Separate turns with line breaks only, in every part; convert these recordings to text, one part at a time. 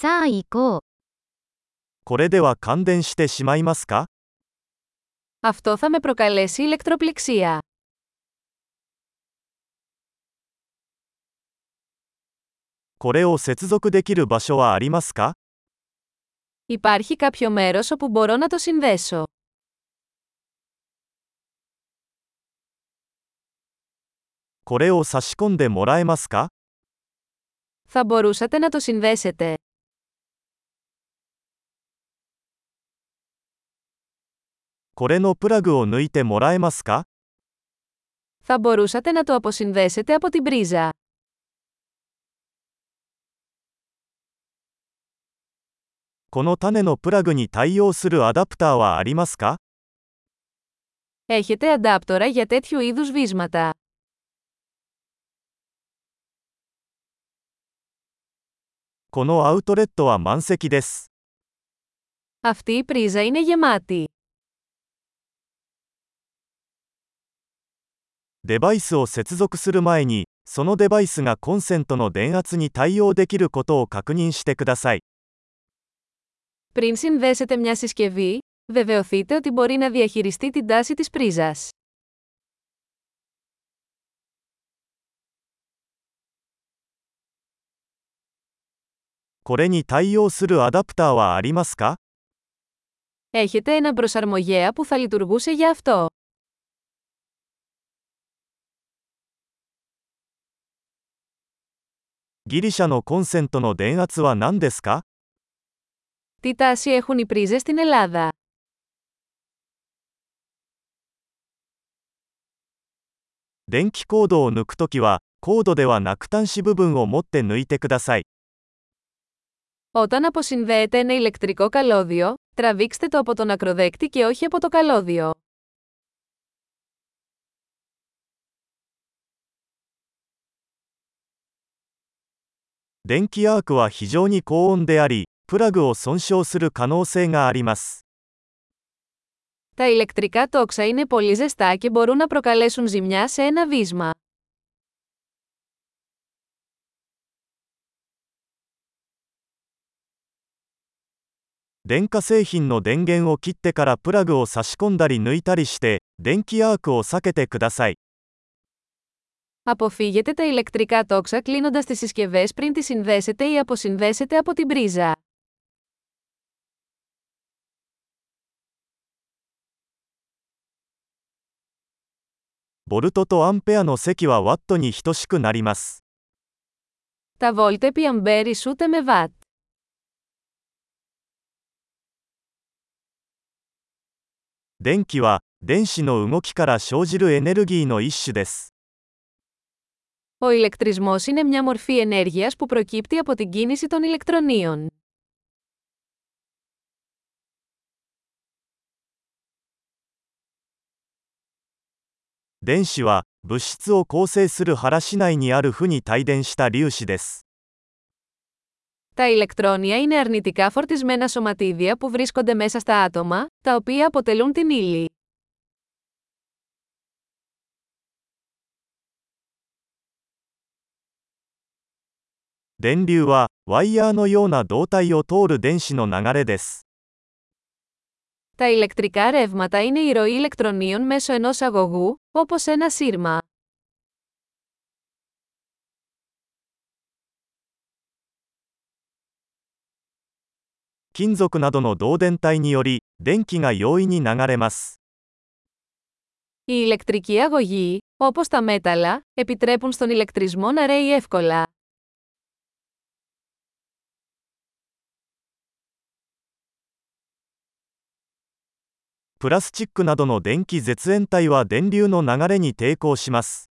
さあ行こう。
これでは感電してしまいますか
Αυτό θα με προκαλέσει ηλεκτροπληξία.
これを接続できる場所はありますか
Υπάρχει κάποιο μέρος όπου μπορώ να το συνδέσω.
これを差し込んでもらえますか
Θα μπορούσατε να το συνδέσετε. Θα μπορούσατε να το αποσυνδέσετε από την πρίζα. Έχετε αντάπτορα για τέτοιου είδους βίσματα. Αυτή η πρίζα είναι γεμάτη.
デバイスを接続する前に、そのデバイスがコンセントの電圧に対応できることを確認してください。
Πριν συνδέσετε μια συσκευή, βεβαιωθείτε ότι μπορεί να διαχειριστεί την τάση της πρίζας.
これに対応するアダプターはありますか
Έχετε ένα προσαρμογέα που θα λειτουργούσε για αυτό.
ギリシャのコンセントの電圧は何ですか
Τι τάση έχουν οι πρίζες στην Ελλάδα.
電気コードを抜くときは、コードではなく端子部分を持って抜いてください。
Όταν αποσυνδέετε ένα ηλεκτρικό καλώδιο, τραβήξτε το από τον ακροδέκτη και όχι από το καλώδιο.
電気アークは非常に高温であり、プラグを損傷する可能性があります。
Τα ηλεκτρικά τόξα είναι πολύ ζεστά και μπορούν να προκαλέσουν ζημιά σε ένα βίσμα.
電化製品の電源を切ってからプラグを差し込んだり抜いたりして、電気アークを避けてください。
Αποφύγετε τα ηλεκτρικά τόξα κλείνοντας τις συσκευές πριν τις συνδέσετε ή αποσυνδέσετε από την πρίζα.
ボルトとアンペアの積はワットに等しくなります。
Τα βόλτ επί αμπέρ ισούται με βατ.
電気は、電子の動きから生じるエネルギーの一種です。
Ο ηλεκτρισμός είναι μια μορφή ενέργειας που προκύπτει από την κίνηση των ηλεκτρονίων.
電子は、物質を構成する原子内にある負に帯電した粒子です。
Τα ηλεκτρόνια είναι αρνητικά φορτισμένα σωματίδια που βρίσκονται μέσα στα άτομα, τα οποία αποτελούν την ύλη.
電流は、ワイヤーのような導体を通る電子の流れです。
Τα ηλεκτρικά ρεύματα είναι η ροή ηλεκτρονίων μέσω ενός αγωγού, όπως ένα σύρμα.
金属などの導電体により、電気が容易に流れます。
Η ηλεκτρική αγωγή, όπως τα μέταλλα, επιτρέπουν στον ηλεκτρισμό να ρέει εύκολα.
プラスチックなどの電気絶縁体は電流の流れに抵抗します。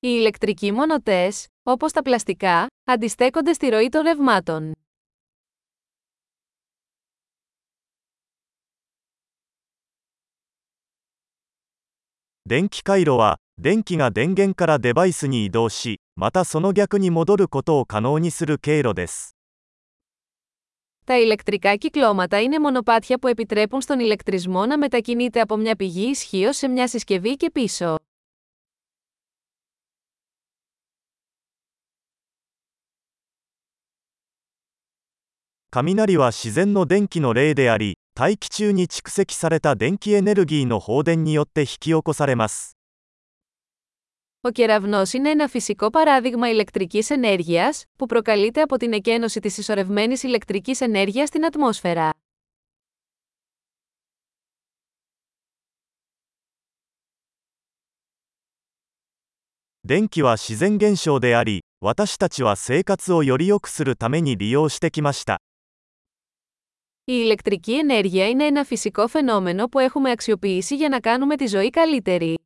Οι ηλεκτρικοί μονοτές, όπως τα πλαστικά, αντιστέκονται στη ροή των ρευμάτων.
電気回路は、電気が電源からデバイスに移動し、またその逆に戻ることを可能にする経路です。
Τα ηλεκτρικά κυκλώματα είναι μονοπάτια που επιτρέπουν στον ηλεκτρισμό να μετακινείται από μια πηγή ισχύω σε μια συσκευή και πίσω.
雷は自然の電気の例であり、大気中に蓄積された電気エネルギーの放電によって引き起こされます。
Ο κεραυνός είναι ένα φυσικό παράδειγμα ηλεκτρικής ενέργειας, που προκαλείται από την εκένωση της συσσωρευμένης ηλεκτρικής ενέργειας στην ατμόσφαιρα.
電気は自然現象であり、私たちは生活をより良くするために利用してきました。
Η ηλεκτρική ενέργεια είναι ένα φυσικό φαινόμενο που έχουμε αξιοποιήσει για να κάνουμε τη ζωή καλύτερη.